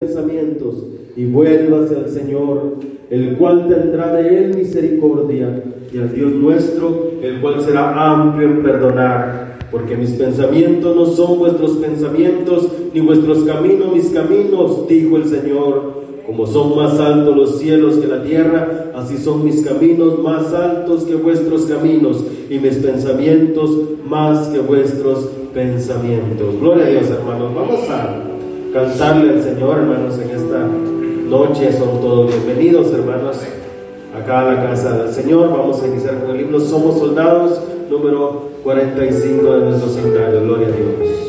pensamientos y vuélvase al Señor, el cual tendrá de él misericordia, y al Dios nuestro, el cual será amplio en perdonar. Porque mis pensamientos no son vuestros pensamientos, ni vuestros caminos mis caminos, dijo el Señor. Como son más altos los cielos que la tierra, así son mis caminos más altos que vuestros caminos, y mis pensamientos más que vuestros pensamientos. Gloria a Dios, hermanos. Vamos a cantarle al Señor, hermanos, en esta noche. Son todos bienvenidos, hermanos, acá a la casa del Señor. Vamos a iniciar con el himno Somos Soldados, número 45 de nuestro seminario. Gloria a Dios.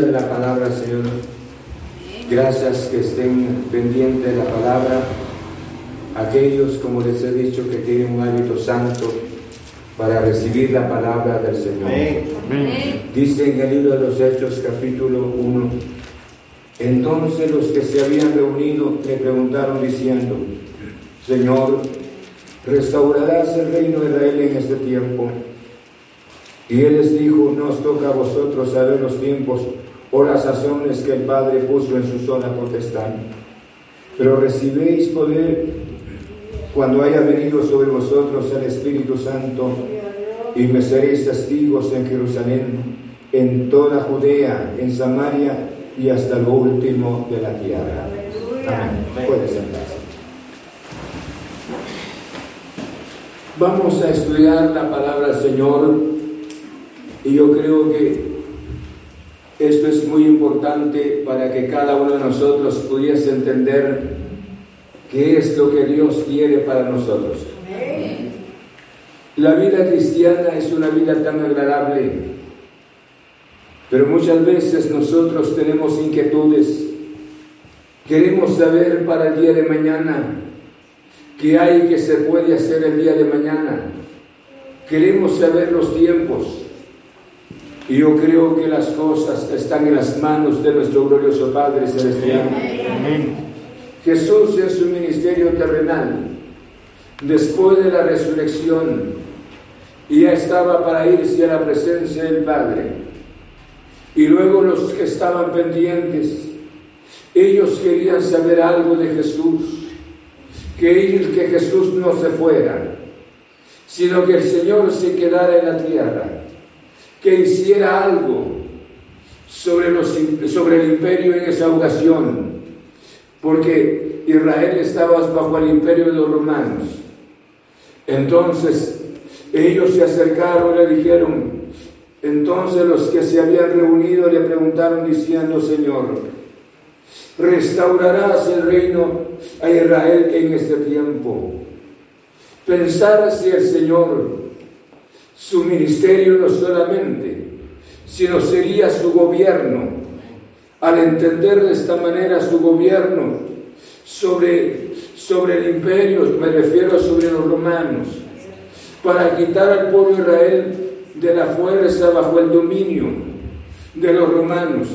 de la palabra, Señor. Gracias que estén pendientes de la palabra. Aquellos, como les he dicho, que tienen un hábito santo para recibir la palabra del Señor. Dice en el libro de los Hechos, capítulo 1. Entonces los que se habían reunido le preguntaron diciendo, Señor, ¿restaurarás el reino de pero recibiréis poder cuando haya venido sobre vosotros el Espíritu Santo y me seréis testigos en Jerusalén, en toda Judea, en Samaria y hasta lo último de la tierra. Amén. Puede sentarse. Vamos a estudiar la palabra del Señor y yo creo que esto es muy importante para que cada uno de nosotros pudiese entender qué es lo que Dios quiere para nosotros. La vida cristiana es una vida tan agradable, pero muchas veces nosotros tenemos inquietudes. Queremos saber para el día de mañana qué hay que se puede hacer el día de mañana. Queremos saber los tiempos. Y yo creo que las cosas están en las manos de nuestro glorioso Padre Celestial. Jesús en su ministerio terrenal, después de la resurrección, ya estaba para irse a la presencia del Padre. Y luego los que estaban pendientes, ellos querían saber algo de Jesús, que, que Jesús no se fuera, sino que el Señor se quedara en la tierra que hiciera algo sobre, los, sobre el imperio en esa ocasión, porque Israel estaba bajo el imperio de los romanos. Entonces ellos se acercaron y le dijeron, entonces los que se habían reunido le preguntaron diciendo, Señor, ¿restaurarás el reino a Israel en este tiempo? pensar si el Señor, su ministerio no solamente, sino sería su gobierno, al entender de esta manera su gobierno sobre, sobre el imperio, me refiero sobre los romanos, para quitar al pueblo Israel de la fuerza bajo el dominio de los romanos.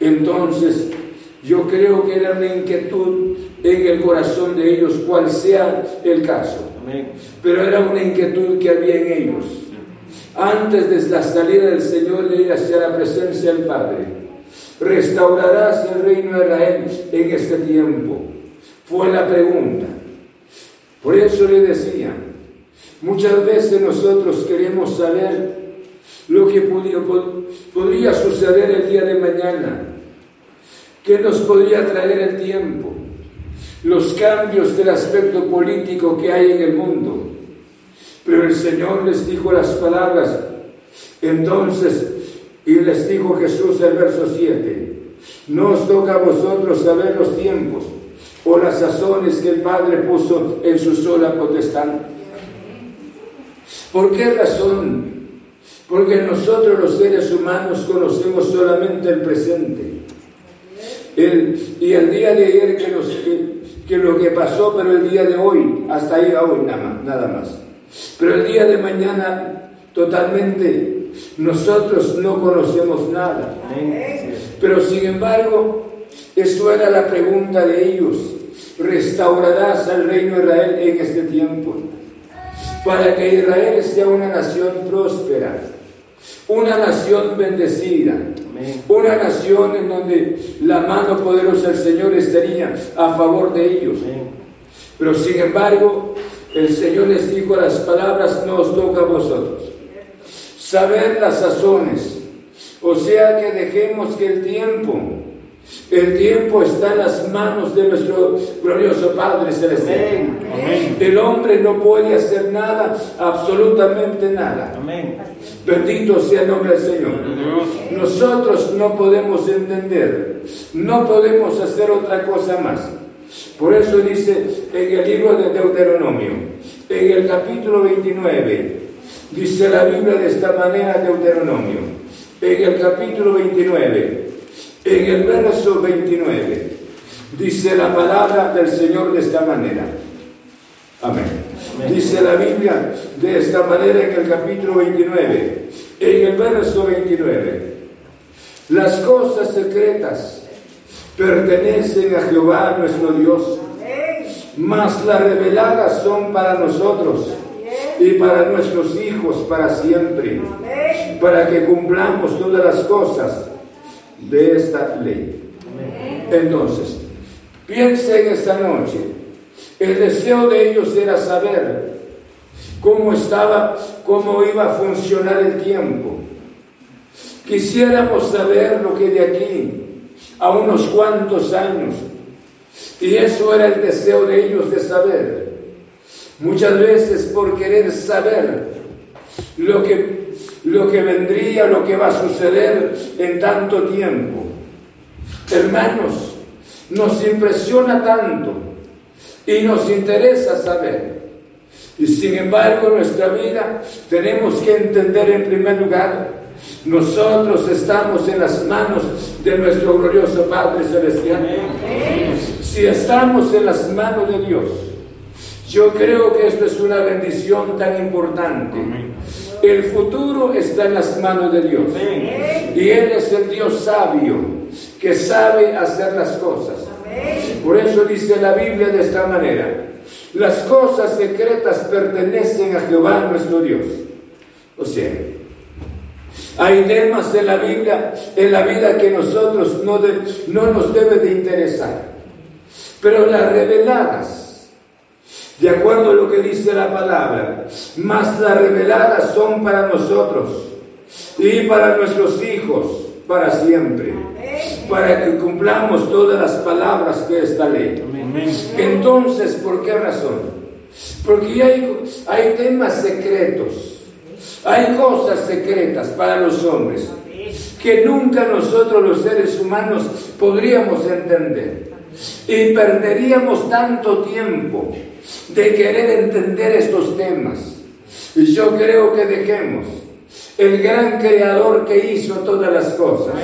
Entonces, yo creo que era una inquietud en el corazón de ellos, cual sea el caso. Pero era una inquietud que había en ellos. Antes de la salida del Señor de ir hacia la presencia del Padre, restaurarás el reino de Israel en este tiempo. Fue la pregunta. Por eso le decía, muchas veces nosotros queremos saber lo que podría suceder el día de mañana ¿Qué nos podría traer el tiempo? Los cambios del aspecto político que hay en el mundo. Pero el Señor les dijo las palabras. Entonces, y les dijo Jesús el verso 7, no os toca a vosotros saber los tiempos o las sazones que el Padre puso en su sola potestad. ¿Por qué razón? Porque nosotros los seres humanos conocemos solamente el presente y el día de ayer que, lo que pasó, pero el día de hoy, hasta ahí hoy nada más, nada más. Pero el día de mañana, totalmente, nosotros no conocemos nada. Pero sin embargo, eso era la pregunta de ellos. ¿Restaurarás al reino de Israel en este tiempo? Para que Israel sea una nación próspera una nación bendecida, una nación en donde la mano poderosa del Señor estaría a favor de ellos. Pero sin embargo, el Señor les dijo las palabras, no os toca a vosotros. Saber las sazones, o sea que dejemos que el tiempo, el tiempo está en las manos de nuestro glorioso Padre Celestial. El hombre no puede hacer nada, absolutamente nada. Bendito sea el nombre del Señor. Nosotros no podemos entender, no podemos hacer otra cosa más. Por eso dice en el libro de Deuteronomio, en el capítulo 29, dice la Biblia de esta manera, Deuteronomio, en el capítulo 29, en el verso 29, dice la palabra del Señor de esta manera. Amén. Dice la Biblia de esta manera en el capítulo 29, en el verso 29. Las cosas secretas pertenecen a Jehová nuestro Dios, mas las reveladas son para nosotros y para nuestros hijos para siempre, para que cumplamos todas las cosas de esta ley. Entonces, piense en esta noche el deseo de ellos era saber cómo estaba, cómo iba a funcionar el tiempo. Quisiéramos saber lo que de aquí a unos cuantos años, y eso era el deseo de ellos de saber. Muchas veces por querer saber lo que, lo que vendría, lo que va a suceder en tanto tiempo. Hermanos, nos impresiona tanto y nos interesa saber. Y sin embargo, nuestra vida tenemos que entender en primer lugar, nosotros estamos en las manos de nuestro glorioso Padre Celestial. Si estamos en las manos de Dios, yo creo que esto es una bendición tan importante. El futuro está en las manos de Dios. Y Él es el Dios sabio que sabe hacer las cosas. Por eso dice la Biblia de esta manera, las cosas secretas pertenecen a Jehová nuestro Dios. O sea, hay temas en la Biblia, en la vida que nosotros no, no nos debe de interesar. Pero las reveladas, de acuerdo a lo que dice la palabra, más las reveladas son para nosotros y para nuestros hijos para siempre para que cumplamos todas las palabras de esta ley. Entonces, ¿por qué razón? Porque hay, hay temas secretos, hay cosas secretas para los hombres que nunca nosotros los seres humanos podríamos entender. Y perderíamos tanto tiempo de querer entender estos temas. Y yo creo que dejemos el gran creador que hizo todas las cosas,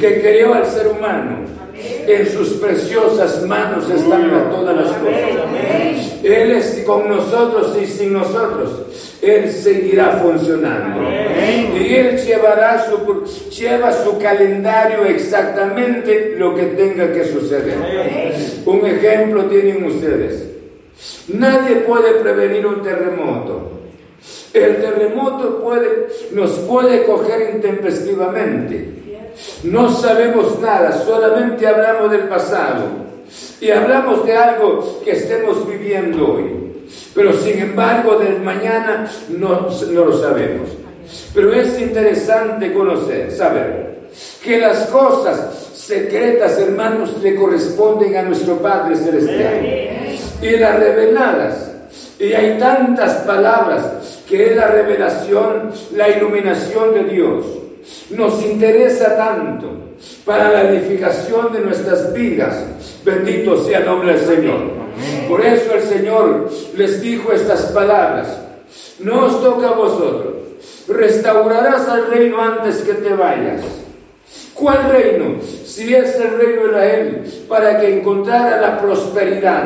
que creó al ser humano. En sus preciosas manos están todas las cosas. Él es con nosotros y sin nosotros. Él seguirá funcionando. Y Él llevará su, lleva su calendario exactamente lo que tenga que suceder. Un ejemplo tienen ustedes. Nadie puede prevenir un terremoto. El terremoto nos puede coger intempestivamente. No sabemos nada, solamente hablamos del pasado y hablamos de algo que estemos viviendo hoy. Pero sin embargo, del mañana no, no lo sabemos. Pero es interesante conocer, saber, que las cosas secretas, hermanos, le corresponden a nuestro Padre Celestial. Y las reveladas. Y hay tantas palabras que es la revelación, la iluminación de Dios. Nos interesa tanto para la edificación de nuestras vidas. Bendito sea el nombre del Señor. Por eso el Señor les dijo estas palabras. No os toca a vosotros. Restaurarás al reino antes que te vayas. ¿Cuál reino? Si es el reino de Israel, para que encontrara la prosperidad,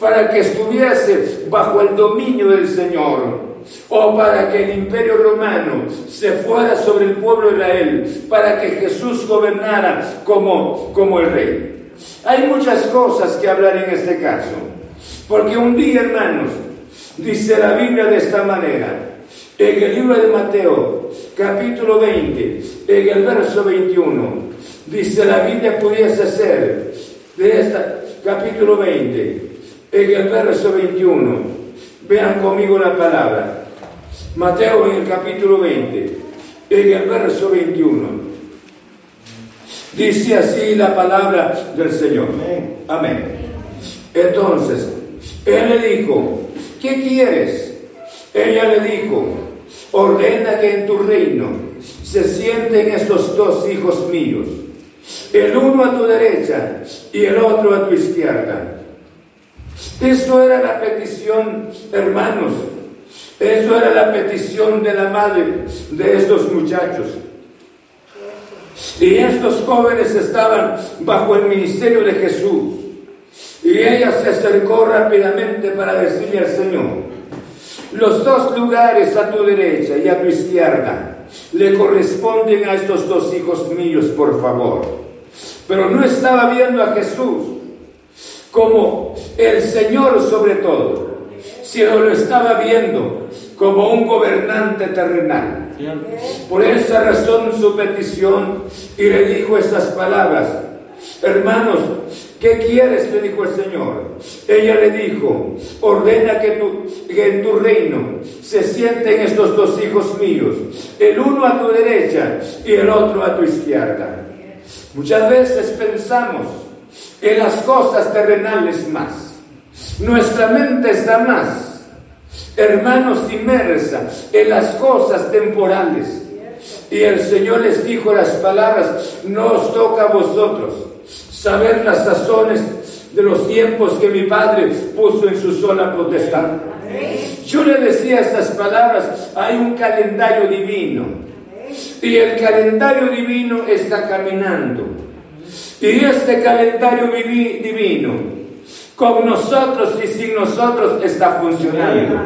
para que estuviese bajo el dominio del Señor o para que el imperio romano se fuera sobre el pueblo de Israel, para que Jesús gobernara como, como el rey. Hay muchas cosas que hablar en este caso, porque un día, hermanos, dice la Biblia de esta manera, en el libro de Mateo, capítulo 20, en el verso 21, dice la Biblia pudiese ser, de esta, capítulo 20, en el verso 21, Vean conmigo la palabra. Mateo en el capítulo 20, en el verso 21. Dice así la palabra del Señor. Amén. Entonces, él le dijo, ¿qué quieres? Ella le dijo, ordena que en tu reino se sienten estos dos hijos míos, el uno a tu derecha y el otro a tu izquierda. Eso era la petición, hermanos. Eso era la petición de la madre de estos muchachos. Y estos jóvenes estaban bajo el ministerio de Jesús. Y ella se acercó rápidamente para decirle al Señor, los dos lugares a tu derecha y a tu izquierda le corresponden a estos dos hijos míos, por favor. Pero no estaba viendo a Jesús, como el Señor sobre todo, sino lo estaba viendo como un gobernante terrenal. Por esa razón su petición y le dijo estas palabras, hermanos, ¿qué quieres? le dijo el Señor. Ella le dijo, ordena que, en tu reino se sienten estos dos hijos míos, el uno a tu derecha y el otro a tu izquierda. Muchas veces pensamos, en las cosas terrenales más. Nuestra mente está más, hermanos, inmersa en las cosas temporales. Y el Señor les dijo las palabras, no os toca a vosotros saber las sazones de los tiempos que mi Padre puso en su zona protestante. Yo le decía estas palabras, hay un calendario divino. Y el calendario divino está caminando. Y este calendario divino, con nosotros y sin nosotros, está funcionando.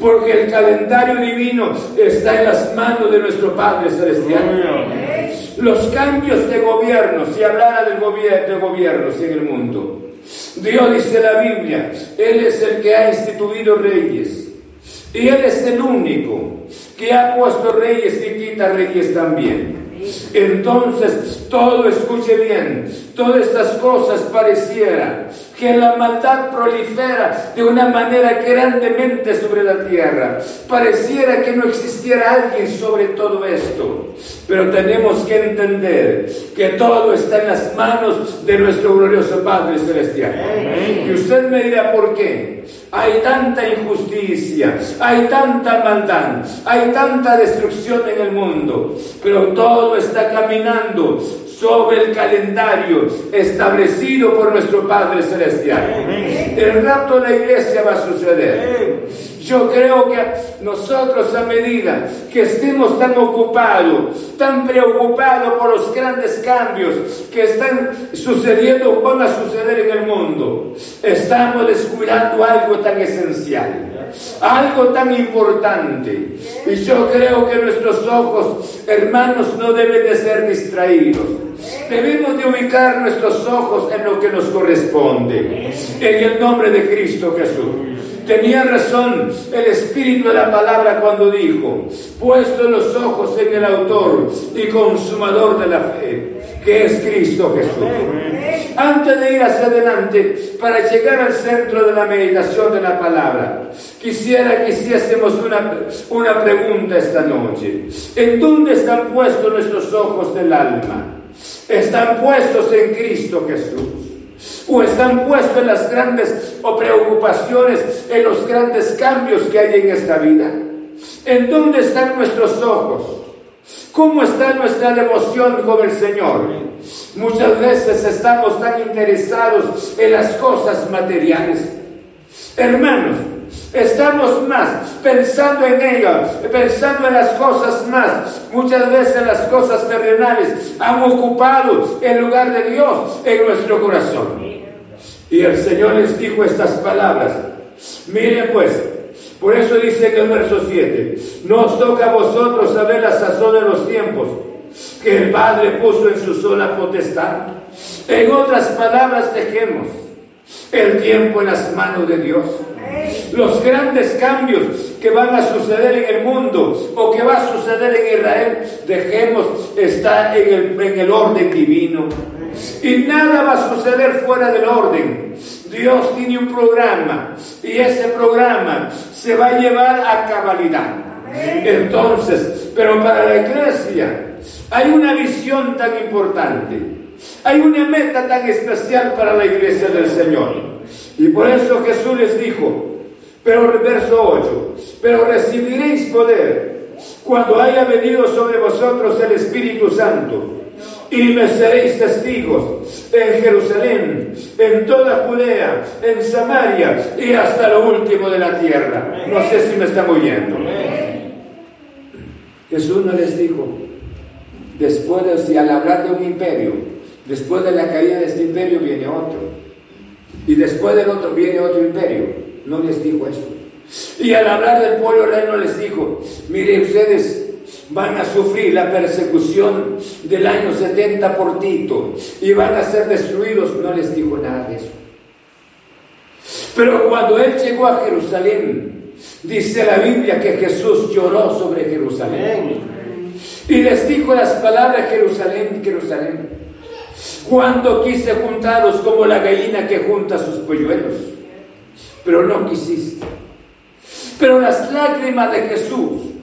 Porque el calendario divino está en las manos de nuestro Padre Celestial. Los cambios de gobierno, si hablara del gobierno, de gobiernos en el mundo, Dios dice la Biblia, Él es el que ha instituido reyes. Y Él es el único que ha puesto reyes y quita reyes también. Entonces, todo escuche bien, todas estas cosas pareciera que la maldad prolifera de una manera grandemente sobre la tierra. Pareciera que no existiera alguien sobre todo esto. Pero tenemos que entender que todo está en las manos de nuestro glorioso Padre Celestial. Y usted me dirá por qué. Hay tanta injusticia, hay tanta maldad, hay tanta destrucción en el mundo, pero todo está caminando sobre el calendario establecido por nuestro Padre Celestial. El rapto de la iglesia va a suceder. Yo creo que nosotros a medida que estemos tan ocupados, tan preocupados por los grandes cambios que están sucediendo o van a suceder en el mundo, estamos descuidando algo tan esencial algo tan importante. Y yo creo que nuestros ojos, hermanos, no deben de ser distraídos. Debemos de ubicar nuestros ojos en lo que nos corresponde. En el nombre de Cristo Jesús. Tenía razón el espíritu de la palabra cuando dijo, puesto los ojos en el autor y consumador de la fe, que es Cristo Jesús. Antes de ir hacia adelante, para llegar al centro de la meditación de la palabra, quisiera que hiciésemos una, una pregunta esta noche. ¿En dónde están puestos nuestros ojos del alma? ¿Están puestos en Cristo Jesús? O están puestos en las grandes o preocupaciones, en los grandes cambios que hay en esta vida. ¿En dónde están nuestros ojos? ¿Cómo está nuestra devoción con el Señor? Muchas veces estamos tan interesados en las cosas materiales. Hermanos, Estamos más pensando en ellas, pensando en las cosas más. Muchas veces las cosas terrenales han ocupado el lugar de Dios en nuestro corazón. Y el Señor les dijo estas palabras. Miren pues, por eso dice en el verso 7, no os toca a vosotros saber la sazón de los tiempos que el Padre puso en su sola potestad. En otras palabras, dejemos el tiempo en las manos de Dios. Los grandes cambios que van a suceder en el mundo o que va a suceder en Israel, dejemos estar en el, en el orden divino. Y nada va a suceder fuera del orden. Dios tiene un programa y ese programa se va a llevar a cabalidad. Entonces, pero para la iglesia hay una visión tan importante, hay una meta tan especial para la iglesia del Señor. Y por eso Jesús les dijo, pero verso 8, pero recibiréis poder cuando haya venido sobre vosotros el Espíritu Santo y me seréis testigos en Jerusalén, en toda Judea, en Samaria y hasta lo último de la tierra. No sé si me están oyendo. Jesús no les dijo, después de, si al hablar de un imperio, después de la caída de este imperio viene otro, y después del otro viene otro imperio. No les dijo eso. Y al hablar del pueblo no les dijo, miren ustedes, van a sufrir la persecución del año 70 por Tito y van a ser destruidos. No les dijo nada de eso. Pero cuando él llegó a Jerusalén, dice la Biblia que Jesús lloró sobre Jerusalén. Y les dijo las palabras Jerusalén, Jerusalén. Cuando quise juntaros como la gallina que junta sus polluelos, pero no quisiste. Pero las lágrimas de Jesús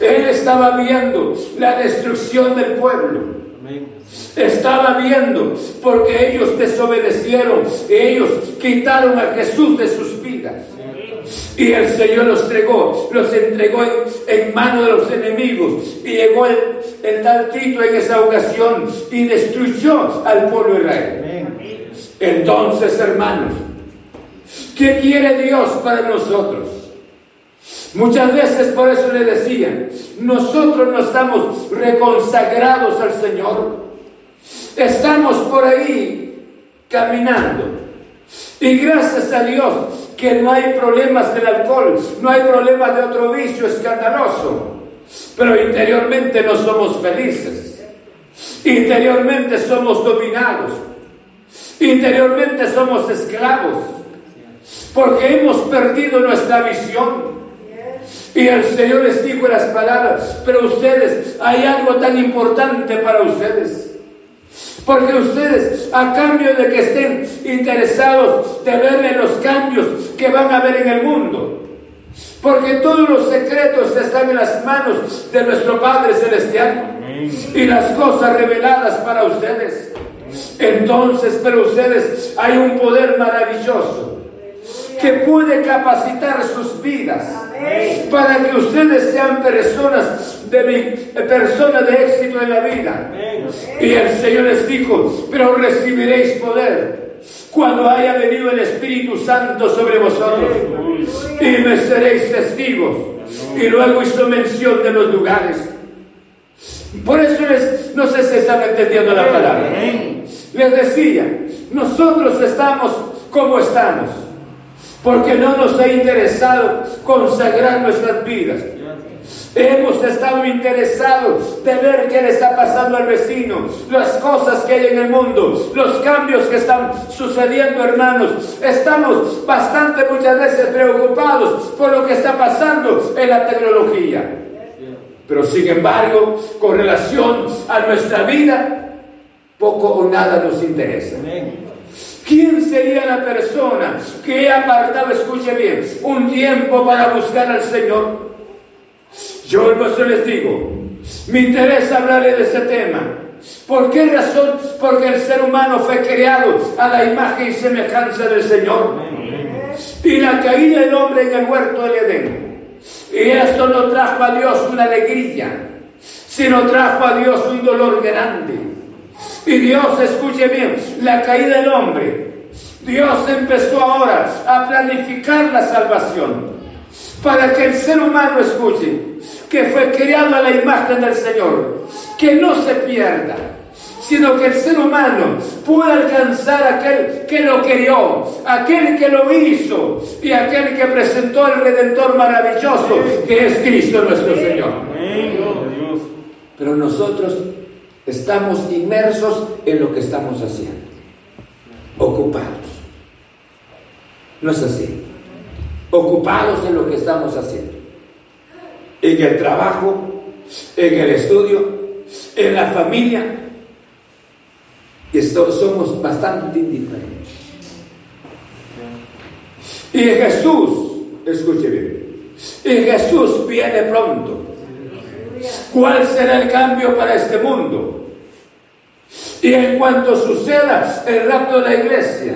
él estaba viendo la destrucción del pueblo. Estaba viendo porque ellos desobedecieron, ellos quitaron a Jesús de sus vidas. Y el Señor los entregó, los entregó en, manos de los enemigos. Y llegó el, el tal Tito en esa ocasión y destruyó al pueblo de Israel. Entonces, hermanos, ¿qué quiere Dios para nosotros? Muchas veces por eso le decían, nosotros no estamos reconsagrados al Señor. Estamos por ahí caminando. Y gracias a Dios que no hay problemas del alcohol, no hay problemas de otro vicio escandaloso. Pero interiormente no somos felices. Interiormente somos dominados. Interiormente somos esclavos. Porque hemos perdido nuestra visión. Y el Señor les dijo las palabras, pero ustedes, hay algo tan importante para ustedes. Porque ustedes, a cambio de que estén interesados de ver los cambios que van a haber en el mundo, porque todos los secretos están en las manos de nuestro Padre Celestial y las cosas reveladas para ustedes. Entonces, pero ustedes, hay un poder maravilloso que puede capacitar sus vidas para que ustedes sean personas de, personas de éxito en la vida. Y el Señor les dijo, pero recibiréis poder cuando haya venido el Espíritu Santo sobre vosotros y me seréis testigos. Y luego hizo mención de los lugares. Por eso les, no sé si están entendiendo la palabra. Les decía, nosotros estamos como estamos porque no nos ha interesado consagrar nuestras vidas. Hemos estado interesados de ver qué le está pasando al vecino, las cosas que hay en el mundo, los cambios que están sucediendo, hermanos. Estamos bastante muchas veces preocupados por lo que está pasando en la tecnología. Pero sin embargo, con relación a nuestra vida, poco o nada nos interesa. ¿Quién sería la persona que ha apartado, escuche bien, un tiempo para buscar al Señor? Yo no les digo, me interesa hablarle de ese tema. ¿Por qué razón? Porque el ser humano fue creado a la imagen y semejanza del Señor. Y la caída del hombre en el huerto del Edén. Y esto no trajo a Dios una alegría, sino trajo a Dios un dolor grande. Y Dios, escuche bien, la caída del hombre. Dios empezó ahora a planificar la salvación para que el ser humano escuche que fue creado a la imagen del Señor, que no se pierda, sino que el ser humano pueda alcanzar aquel que lo crió, aquel que lo hizo y aquel que presentó el Redentor maravilloso, que es Cristo nuestro Señor. Pero nosotros Estamos inmersos en lo que estamos haciendo, ocupados. No es así. Ocupados en lo que estamos haciendo. En el trabajo, en el estudio, en la familia. Esto, somos bastante indiferentes. Y Jesús, escuche bien, y Jesús viene pronto. ¿Cuál será el cambio para este mundo? Y en cuanto suceda el rapto de la iglesia,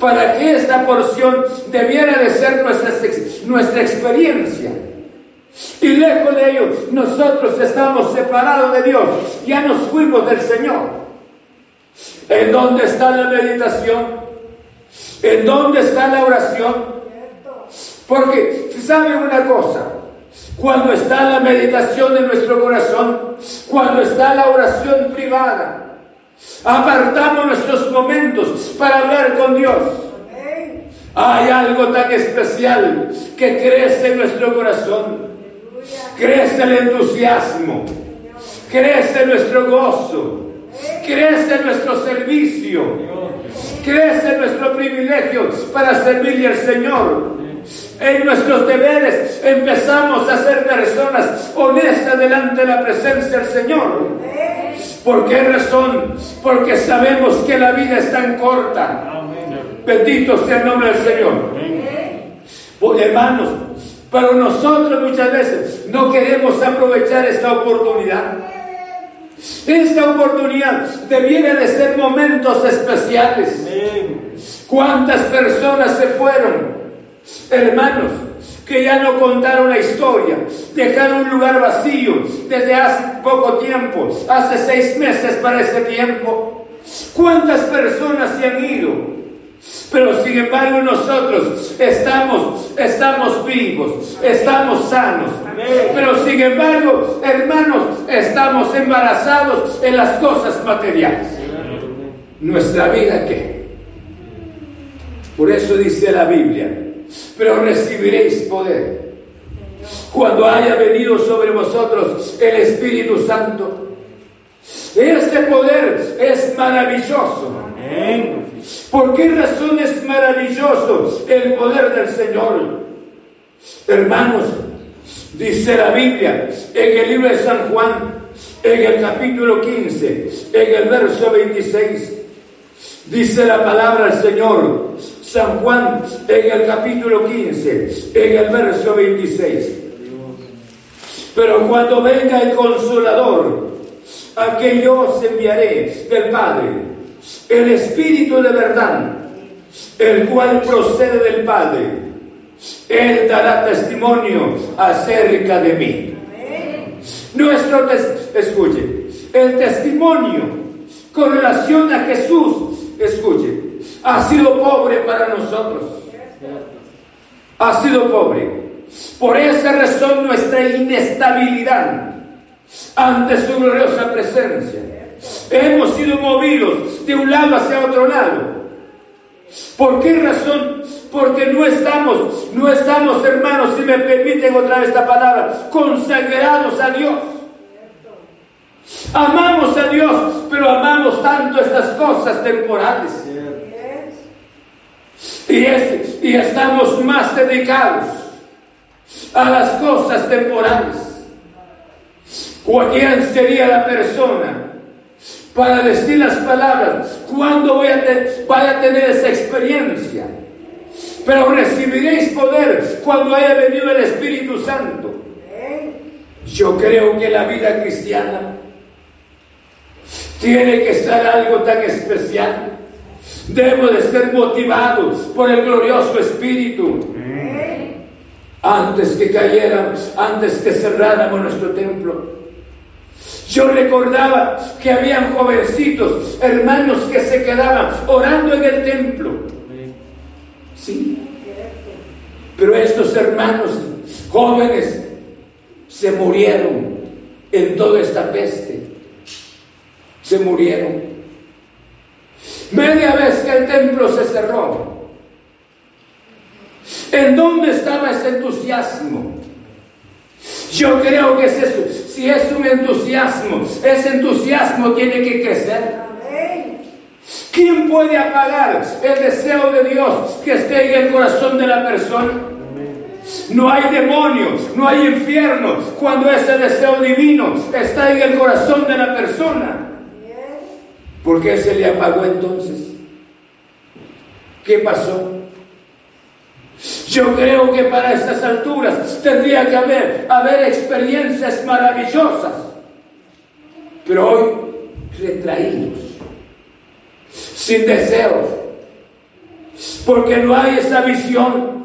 para que esta porción debiera de ser nuestra, nuestra experiencia. Y lejos de ellos, nosotros estamos separados de Dios, ya nos fuimos del Señor. ¿En dónde está la meditación? ¿En dónde está la oración? Porque, ¿saben una cosa? Cuando está la meditación de nuestro corazón, cuando está la oración privada. Apartamos nuestros momentos para hablar con Dios. Hay algo tan especial que crece en nuestro corazón. Crece el entusiasmo, crece nuestro gozo, crece nuestro servicio, crece nuestro privilegio para servirle al Señor en nuestros deberes empezamos a ser personas honestas delante de la presencia del Señor. ¿Por qué razón? Porque sabemos que la vida es tan corta. Bendito sea el nombre del Señor. Hermanos, pero nosotros muchas veces no queremos aprovechar esta oportunidad. Esta oportunidad debiera de ser momentos especiales. ¿Cuántas personas se fueron? Hermanos, que ya no contaron la historia, dejaron un lugar vacío desde hace poco tiempo, hace seis meses para ese tiempo. ¿Cuántas personas se han ido? Pero sin embargo nosotros estamos, estamos vivos, estamos sanos. Pero sin embargo, hermanos, estamos embarazados en las cosas materiales. ¿Nuestra vida qué? Por eso dice la Biblia, pero recibiréis poder. Cuando haya venido sobre vosotros el Espíritu Santo. Este poder es maravilloso. ¿Por qué razón es maravilloso el poder del Señor? Hermanos, dice la Biblia en el libro de San Juan, en el capítulo 15, en el verso 26, dice la palabra del Señor, San Juan en el capítulo 15, en el verso 26. Pero cuando venga el consolador, a quien yo os enviaré del Padre, el Espíritu de verdad, el cual procede del Padre, Él dará testimonio acerca de mí. Nuestro, escuche, el testimonio con relación a Jesús, escuche, ha sido pobre para nosotros. Ha sido pobre. Por esa razón nuestra inestabilidad ante su gloriosa presencia. Hemos sido movidos de un lado hacia otro lado. ¿Por qué razón? Porque no estamos, no estamos hermanos, si me permiten otra vez esta palabra, consagrados a Dios. Amamos a Dios, pero amamos tanto estas cosas temporales. Y, y estamos más dedicados a las cosas temporales. ¿Quién sería la persona para decir las palabras? ¿Cuándo voy a, a tener esa experiencia? Pero recibiréis poder cuando haya venido el Espíritu Santo. Yo creo que la vida cristiana tiene que ser algo tan especial. Debemos de ser motivados por el glorioso Espíritu. Antes que cayéramos, antes que cerráramos nuestro templo. Yo recordaba que habían jovencitos, hermanos que se quedaban orando en el templo. Sí. Pero estos hermanos jóvenes se murieron en toda esta peste. Se murieron. Media vez que el templo se cerró. ¿En dónde estaba ese entusiasmo? Yo creo que es eso. Si es un entusiasmo, ese entusiasmo tiene que crecer. ¿Quién puede apagar el deseo de Dios que esté en el corazón de la persona? No hay demonios, no hay infierno cuando ese deseo divino está en el corazón de la persona. ¿Por qué se le apagó entonces? ¿Qué pasó? Yo creo que para estas alturas tendría que haber, haber experiencias maravillosas. Pero hoy retraídos, sin deseos, porque no hay esa visión.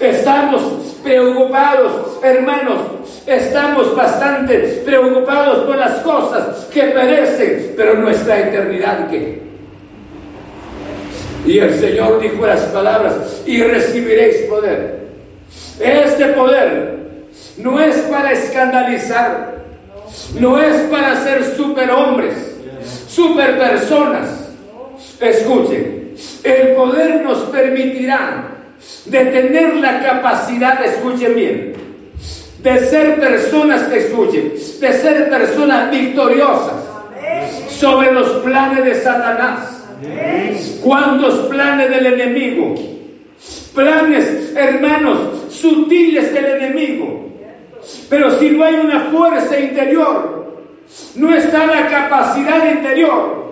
Estamos preocupados, hermanos, estamos bastante preocupados por las cosas que perecen, pero nuestra eternidad que y el Señor dijo las palabras, y recibiréis poder. Este poder no es para escandalizar, no es para ser superhombres, superpersonas. Escuchen, el poder nos permitirá de tener la capacidad, escuchen bien, de ser personas que escuchen, de ser personas victoriosas sobre los planes de Satanás ¿Cuántos planes del enemigo? Planes, hermanos, sutiles del enemigo. Pero si no hay una fuerza interior, no está la capacidad interior,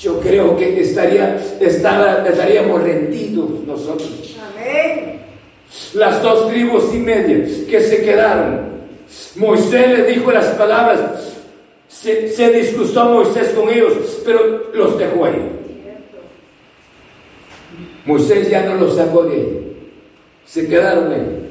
yo creo que estaría, estaríamos rendidos nosotros. Las dos tribus y media que se quedaron. Moisés le dijo las palabras, se, disgustó Moisés con ellos, pero los dejó ahí. Moisés ya no los sacó de ahí. Se quedaron ahí.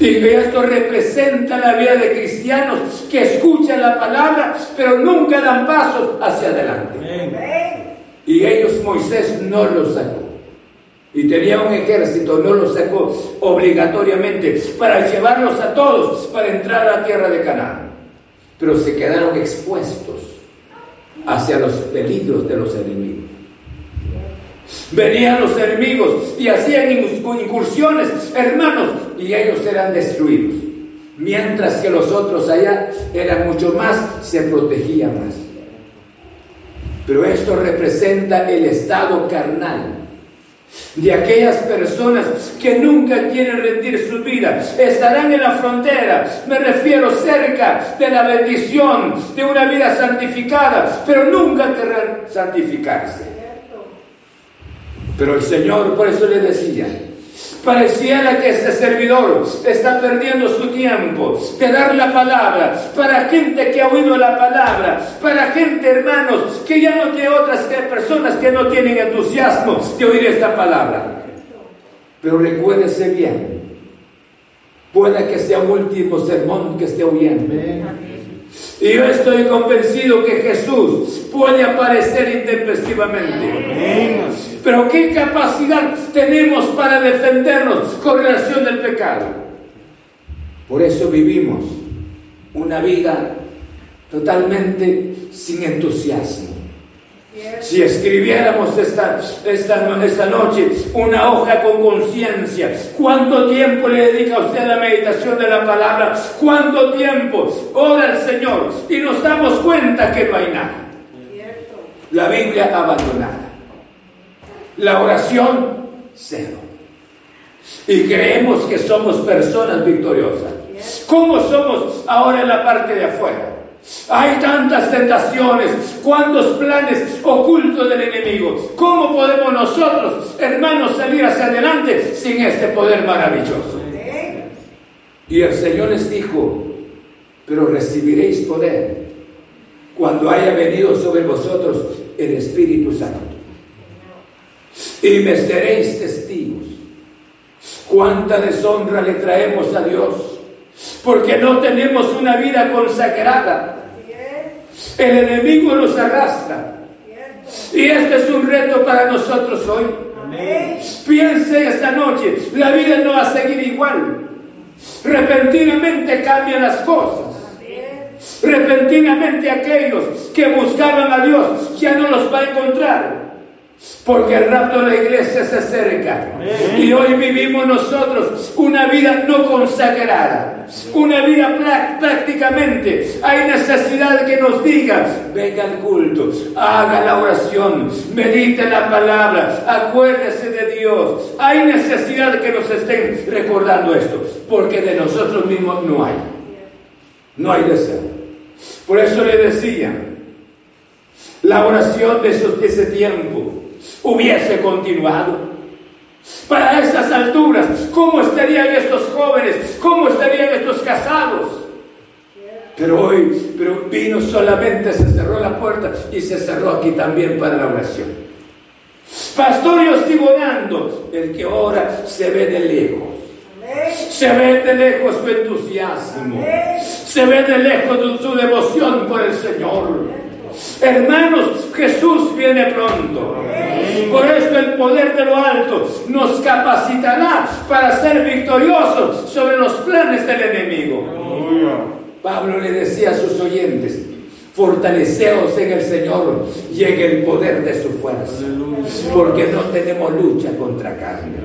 Y esto representa la vida de cristianos que escuchan la palabra, pero nunca dan pasos hacia adelante. Y ellos Moisés no los sacó. Y tenía un ejército, no los sacó obligatoriamente para llevarlos a todos para entrar a la tierra de Canaán pero se quedaron expuestos hacia los peligros de los enemigos. Venían los enemigos y hacían incursiones, hermanos, y ellos eran destruidos. Mientras que los otros allá eran mucho más, se protegían más. Pero esto representa el estado carnal de aquellas personas que nunca quieren rendir su vida. Estarán en la frontera, me refiero cerca de la bendición, de una vida santificada, pero nunca querrán santificarse. Pero el Señor por eso le decía, Pareciera que este servidor está perdiendo su tiempo de dar la palabra para gente que ha oído la palabra, para gente, hermanos, que ya no tiene otras que personas que no tienen entusiasmo de oír esta palabra. Pero recuérdese bien, pueda que sea un último sermón que esté oyendo. Y yo estoy convencido que Jesús puede aparecer intempestivamente. Pero ¿qué capacidad tenemos para defendernos con relación del pecado? Por eso vivimos una vida totalmente sin entusiasmo. Si escribiéramos esta, esta, esta noche una hoja con conciencia, ¿cuánto tiempo le dedica usted a la meditación de la palabra? ¿Cuánto tiempo ora al Señor? Y nos damos cuenta que no hay nada. La Biblia abandonada. La oración, cero. Y creemos que somos personas victoriosas. ¿Cómo somos ahora en la parte de afuera? Hay tantas tentaciones, cuántos planes ocultos del enemigo. ¿Cómo podemos nosotros, hermanos, salir hacia adelante sin este poder maravilloso? Y el Señor les dijo, pero recibiréis poder cuando haya venido sobre vosotros el Espíritu Santo. Y me seréis testigos. Cuánta deshonra le traemos a Dios porque no tenemos una vida consagrada. El enemigo nos arrastra. Y este es un reto para nosotros hoy. Piense esta noche, la vida no va a seguir igual. Repentinamente cambian las cosas. Repentinamente aquellos que buscaban a Dios ya no los va a encontrar. Porque el rapto de la iglesia se acerca. Y hoy vivimos nosotros una vida no consagrada. Una vida prácticamente. Hay necesidad de que nos diga, venga al culto, haga la oración, medite la palabra, acuérdese de Dios. Hay necesidad de que nos estén recordando esto. Porque de nosotros mismos no hay. No hay deseo. Por eso le decía, la oración de ese tiempo hubiese continuado. Para esas alturas, ¿cómo estarían estos jóvenes? ¿Cómo estarían estos casados? Pero hoy, pero vino solamente, se cerró la puerta y se cerró aquí también para la oración. Pastor, yo sigo orando. El que ora se ve de lejos. Se ve de lejos su entusiasmo. Se ve de lejos su devoción por el Señor. Hermanos, Jesús viene pronto. Por eso el poder de lo alto nos capacitará para ser victoriosos sobre los planes del enemigo. Pablo le decía a sus oyentes, fortaleceos en el Señor y en el poder de su fuerza. Porque no tenemos lucha contra carne,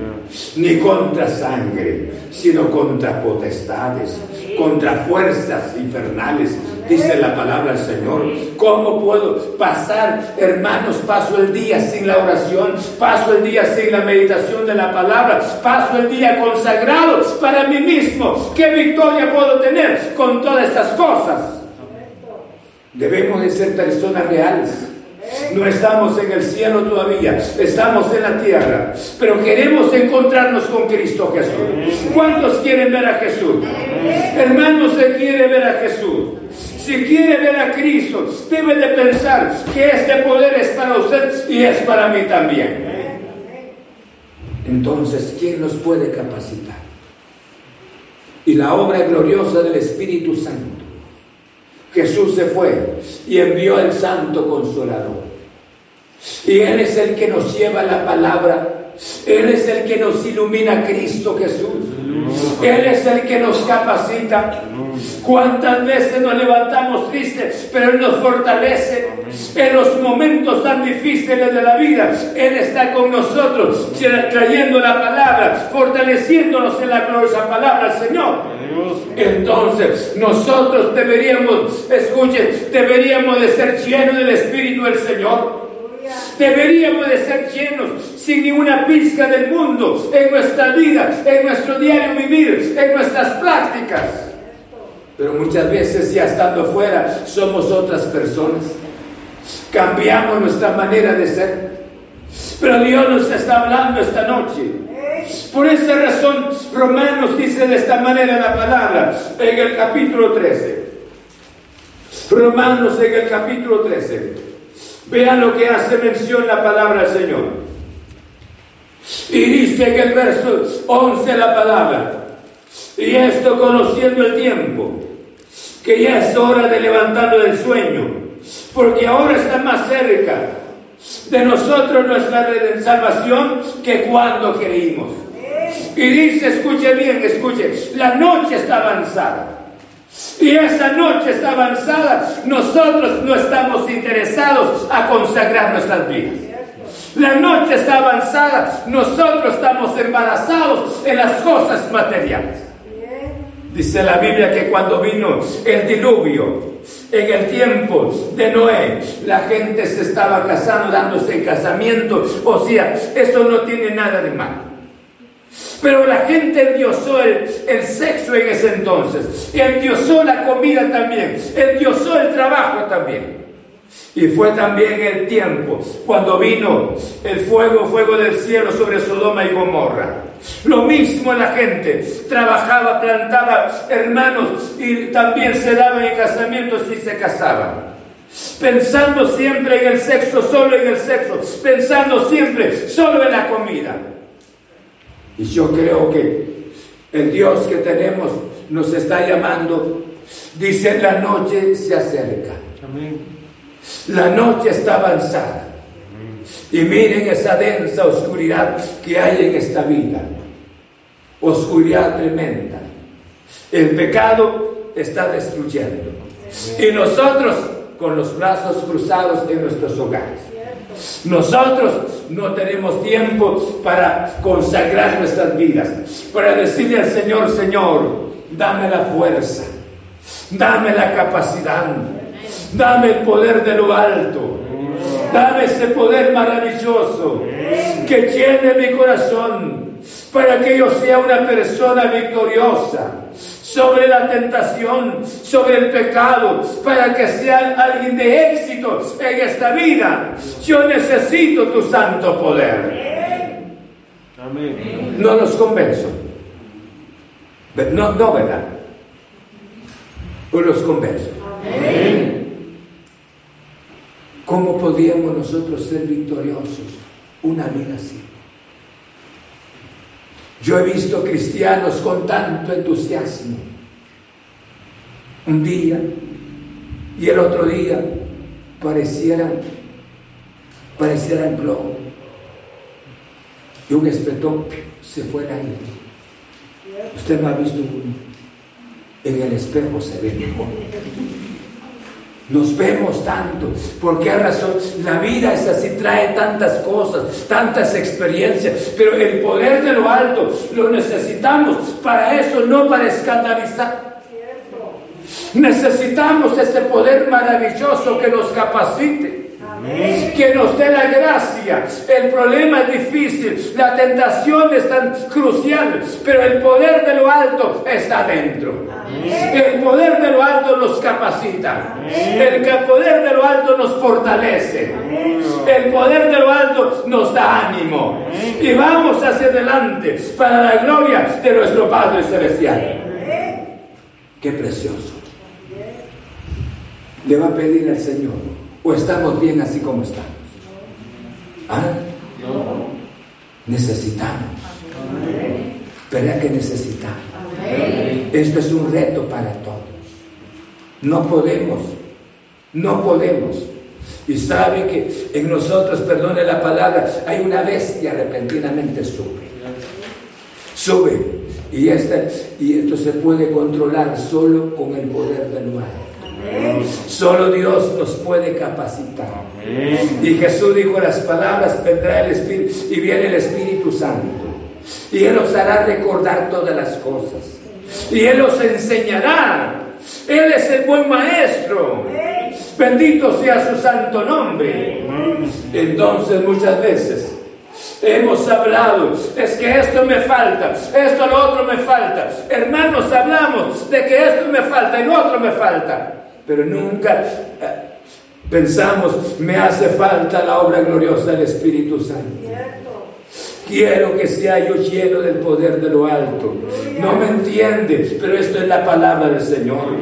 ni contra sangre, sino contra potestades, contra fuerzas infernales dice la palabra del Señor. ¿Cómo puedo pasar, hermanos, paso el día sin la oración, paso el día sin la meditación de la palabra, paso el día consagrado para mí mismo? ¿Qué victoria puedo tener con todas estas cosas? Debemos de ser personas reales. No estamos en el cielo todavía, estamos en la tierra, pero queremos encontrarnos con Cristo Jesús. ¿Cuántos quieren ver a Jesús? Hermanos, se quiere ver a Jesús. Si quiere ver a Cristo, debe de pensar que este poder es para usted y es para mí también. Entonces, ¿quién nos puede capacitar? Y la obra gloriosa del Espíritu Santo. Jesús se fue y envió al Santo Consolador. Y Él es el que nos lleva la palabra. Él es el que nos ilumina Cristo Jesús. Él es el que nos capacita. ¿Cuántas veces nos levantamos tristes, pero Él nos fortalece? En los momentos tan difíciles de la vida, Él está con nosotros, trayendo la palabra, fortaleciéndonos en la gloriosa palabra Señor. Entonces, nosotros deberíamos, escuchen, deberíamos de ser llenos del Espíritu del Señor. Deberíamos de ser llenos sin ninguna pizca del mundo en nuestra vida, en nuestro diario vivir, en nuestras prácticas. Pero muchas veces ya estando fuera somos otras personas. Cambiamos nuestra manera de ser. Pero Dios nos está hablando esta noche Por esa razón, Romanos dice de esta manera la palabra en el capítulo 13. Romanos en el capítulo 13. Vean lo que hace mención la palabra del Señor. Y dice en el verso 11 la palabra. Y esto conociendo el tiempo, que ya es hora de levantarlo del sueño, porque ahora está más cerca de nosotros nuestra salvación que cuando creímos. Y dice, escuche bien, escuche, la noche está avanzada. Y esa noche está avanzada, nosotros no estamos interesados a consagrar nuestras vidas. La noche está avanzada, nosotros estamos embarazados en las cosas materiales. Dice la Biblia que cuando vino el diluvio, en el tiempo de Noé, la gente se estaba casando, dándose en casamiento. O sea, eso no tiene nada de malo. Pero la gente endiosó el, el, sexo en ese entonces. Endiosó la comida también. Endiosó el trabajo también. Y fue también el tiempo cuando vino el fuego, fuego del cielo sobre Sodoma y Gomorra. Lo mismo la gente trabajaba, plantaba hermanos y también se daban en casamientos y se casaban. Pensando siempre en el sexo, solo en el sexo, pensando siempre solo en la comida. Y yo creo que el Dios que tenemos nos está llamando, dice la noche se acerca. La noche está avanzada. Y miren esa densa oscuridad que hay en esta vida. Oscuridad tremenda. El pecado está destruyendo. Y nosotros con los brazos cruzados en nuestros hogares. Nosotros no tenemos tiempo para consagrar nuestras vidas, para decirle al Señor, Señor, dame la fuerza, dame la capacidad, dame el poder de lo alto, dame ese poder maravilloso que llene mi corazón para que yo sea una persona victoriosa sobre la tentación, sobre el pecado, para que sea alguien de éxito en esta vida. Yo necesito tu santo poder. No los convenzo. No, no, ¿verdad? O los convenzo. ¿Cómo podríamos nosotros ser victoriosos una vida así? Yo he visto cristianos con tanto entusiasmo. Un día y el otro día parecieran, parecieran plomo. Y un espetón se fue ahí. Usted no ha visto uno. En el espejo se ve mejor. Nos vemos tanto. ¿Por qué razón? La vida es así, trae tantas cosas, tantas experiencias, pero el poder de lo alto lo necesitamos para eso, no para escandalizar. Necesitamos ese poder maravilloso que nos capacite que nos dé la gracia. El problema es difícil, la tentación es tan crucial, pero el poder de lo alto está dentro. El poder de lo alto nos capacita. El poder de lo alto nos fortalece. El poder de lo alto nos da ánimo. Y vamos hacia adelante para la gloria de nuestro Padre Celestial. Qué precioso. Le va a pedir al Señor ¿O estamos bien así como estamos? ¿Ah? Necesitamos. ¿Verdad que necesitamos? Esto es un reto para todos. No podemos, no podemos. Y sabe que en nosotros, perdone la palabra, hay una bestia repentinamente sube. Sube. Y, esta, y esto se puede controlar solo con el poder del Solo Dios nos puede capacitar. Y Jesús dijo las palabras, vendrá el Espíritu y viene el Espíritu Santo. Y Él os hará recordar todas las cosas. Y Él os enseñará. Él es el buen maestro. Bendito sea su santo nombre. Entonces muchas veces hemos hablado, es que esto me falta, esto lo otro me falta. Hermanos, hablamos de que esto me falta y lo otro me falta pero nunca eh, pensamos, me hace falta la obra gloriosa del Espíritu Santo. Quiero que sea yo lleno del poder de lo alto. No me entiende, pero esto es la palabra del Señor.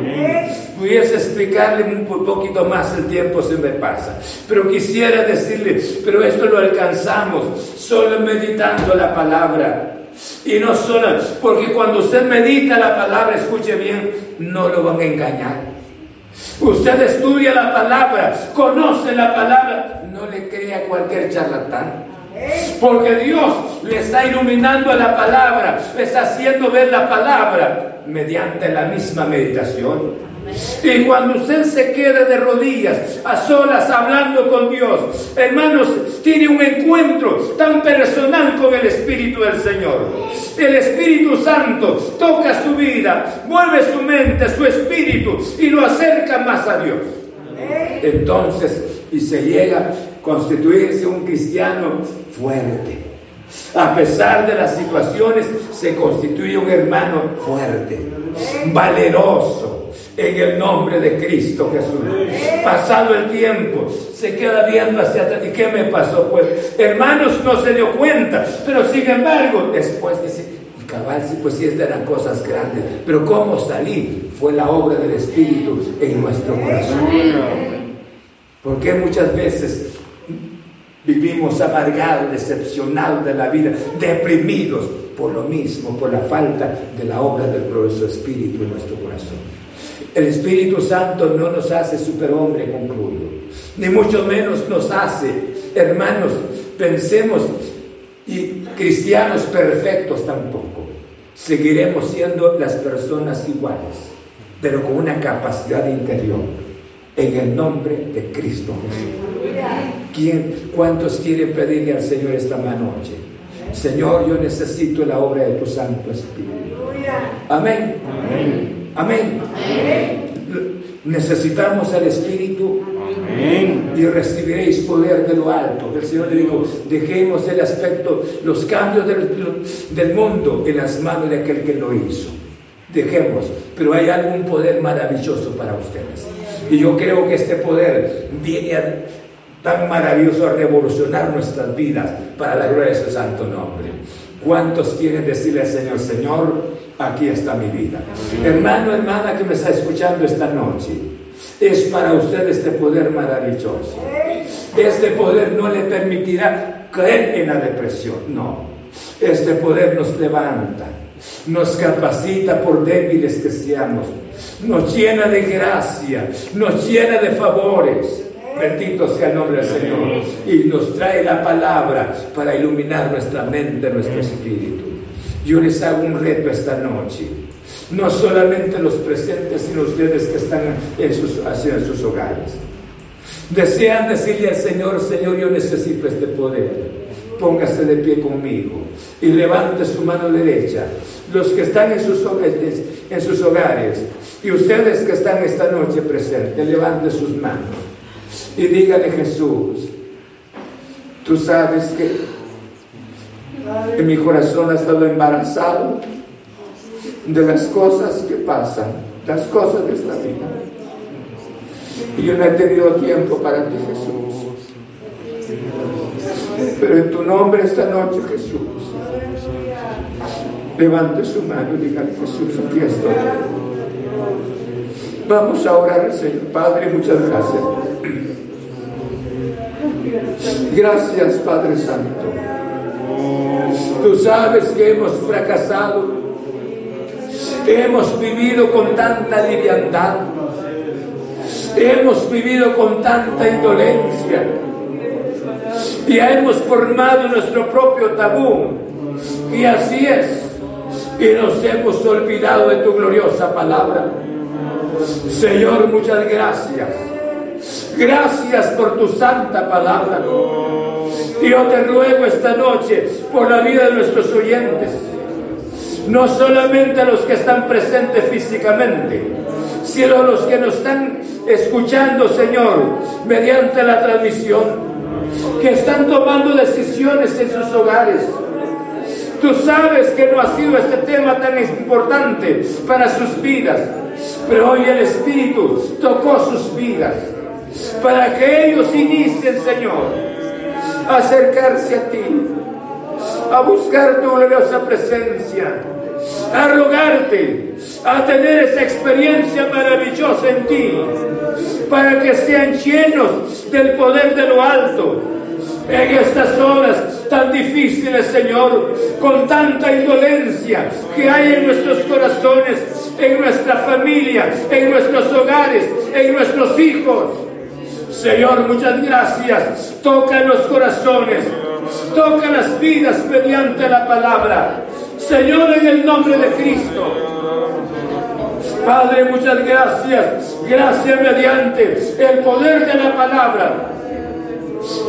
Pudiese explicarle un poquito más, el tiempo se me pasa. Pero quisiera decirle, pero esto lo alcanzamos solo meditando la palabra. Y no solo, porque cuando usted medita la palabra, escuche bien, no lo van a engañar. Usted estudia la palabra, conoce la palabra, no le crea cualquier charlatán. Porque Dios le está iluminando la palabra, le está haciendo ver la palabra mediante la misma meditación. Y cuando usted se quede de rodillas, a solas, hablando con Dios, hermanos, tiene un encuentro tan personal con el Espíritu del Señor. El Espíritu Santo toca su vida, mueve su mente, su espíritu y lo acerca más a Dios. Entonces, y se llega constituirse un cristiano fuerte. A pesar de las situaciones, se constituye un hermano fuerte, valeroso, en el nombre de Cristo Jesús. Pasado el tiempo, se queda viendo hacia atrás. ¿Y qué me pasó? Pues, hermanos, no se dio cuenta, pero sin embargo, después dice, cabal, sí, pues sí, estas eran cosas grandes, pero ¿cómo salí? Fue la obra del Espíritu en nuestro corazón. Porque muchas veces Vivimos amargados, decepcionados de la vida, deprimidos por lo mismo, por la falta de la obra del glorioso Espíritu en nuestro corazón. El Espíritu Santo no nos hace superhombre, concluyo, ni mucho menos nos hace, hermanos, pensemos, y cristianos perfectos tampoco. Seguiremos siendo las personas iguales, pero con una capacidad interior, en el nombre de Cristo Jesús. ¿Quién, ¿Cuántos quieren pedirle al Señor esta noche? Señor, yo necesito la obra de tu Santo Espíritu. Amén. Amén. Necesitamos el Espíritu y recibiréis poder de lo alto. El Señor le dijo, dejemos el aspecto, los cambios del, del mundo en las manos de aquel que lo hizo. Dejemos, pero hay algún poder maravilloso para ustedes. Y yo creo que este poder viene a tan maravilloso a revolucionar nuestras vidas para la gloria de su santo nombre. ¿Cuántos quieren decirle al Señor, Señor, aquí está mi vida? Hermano, hermana que me está escuchando esta noche, es para usted este poder maravilloso. Este poder no le permitirá caer en la depresión, no. Este poder nos levanta, nos capacita por débiles que seamos, nos llena de gracia, nos llena de favores Bendito sea el nombre del Señor. Y nos trae la palabra para iluminar nuestra mente, nuestro espíritu. Yo les hago un reto esta noche. No solamente los presentes, sino ustedes que están en sus, hogares. Desean decirle al Señor, Señor, yo necesito este poder. Póngase de pie conmigo y levante su mano derecha. Los que están en sus, en sus hogares y ustedes que están esta noche presentes, levante sus manos y dígale Jesús, tú sabes que en mi corazón ha estado embarazado de las cosas que pasan, las cosas de esta vida. Y yo no he tenido tiempo para ti, Jesús. Pero en tu nombre esta noche, Jesús, levante su mano y dígale, Jesús, aquí estoy. Vamos a orar, Señor. Padre, muchas gracias. Gracias, Padre Santo. Tú sabes que hemos fracasado. Hemos vivido con tanta liviandad. Hemos vivido con tanta indolencia. Y hemos formado nuestro propio tabú. Y así es. Y nos hemos olvidado de tu gloriosa palabra. Señor, muchas gracias Gracias por tu santa palabra. Y yo te ruego esta noche por la vida de nuestros oyentes. No solamente a los que están presentes físicamente, sino a los que nos están escuchando, Señor, mediante la transmisión, que están tomando decisiones en sus hogares. Tú sabes que no ha sido este tema tan importante para sus vidas, pero hoy el Espíritu tocó sus vidas para que ellos inicien, Señor, acercarse a ti. a buscar tu gloriosa presencia, a rogarte, a tener esa experiencia maravillosa en ti, para que sean llenos del poder de lo alto en estas horas tan difíciles, Señor, con tanta indolencia que hay en nuestros corazones, en nuestra familia, en nuestros hogares, en nuestros hijos. Señor, muchas gracias. Toca los corazones, toca las vidas mediante la palabra. Señor, en el nombre de Cristo. Padre, muchas gracias. Gracias mediante el poder de la palabra.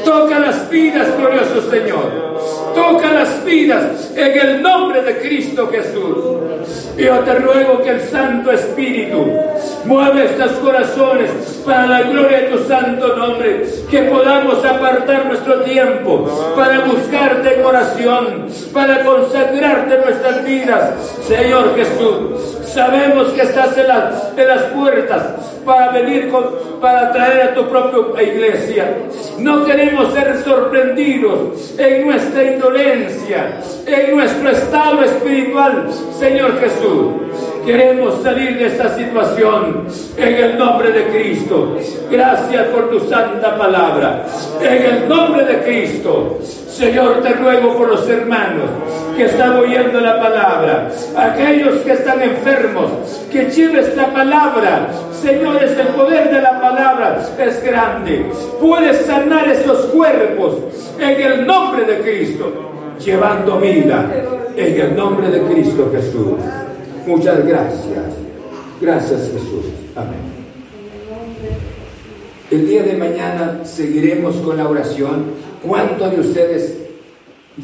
Toca las vidas, glorioso Señor. Toca las vidas en el nombre de Cristo Jesús. Yo te ruego que el Santo Espíritu mueva estos corazones para la gloria de tu santo nombre. Que podamos apartar nuestro tiempo para buscarte en oración, para consagrarte nuestras vidas. Señor Jesús, sabemos que estás en las, en las puertas para venir para traer a tu propia iglesia. No queremos ser sorprendidos en nuestra indolencia, en nuestro estado espiritual, Señor Jesús. Queremos salir de esta situación en el nombre de Cristo. Gracias por tu santa palabra. En el nombre de Cristo. Señor, te ruego por los hermanos que están oyendo la palabra, aquellos que están enfermos, que lleve esta palabra. Señor, es el poder de la palabra, es grande. Puedes sanar esos cuerpos en el nombre de Cristo, llevando vida en el nombre de Cristo Jesús. Muchas gracias. Gracias Jesús. Amén. El día de mañana seguiremos con la oración ¿Cuántos de ustedes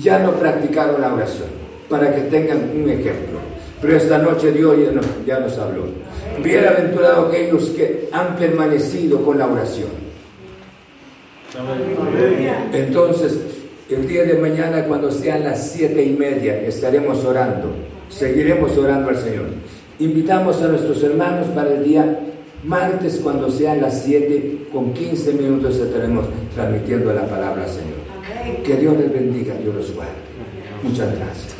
ya no practicaron la oración? Para que tengan un ejemplo. Pero esta noche Dios ya nos, ya nos habló. Bienaventurado aquellos que han permanecido con la oración. Entonces, el día de mañana, cuando sean las siete y media, estaremos orando. Seguiremos orando al Señor. Invitamos a nuestros hermanos para el día martes, cuando sean las siete, con 15 minutos estaremos transmitiendo la palabra al Señor. Que Dios les bendiga, Dios los guarde. Muchas gracias.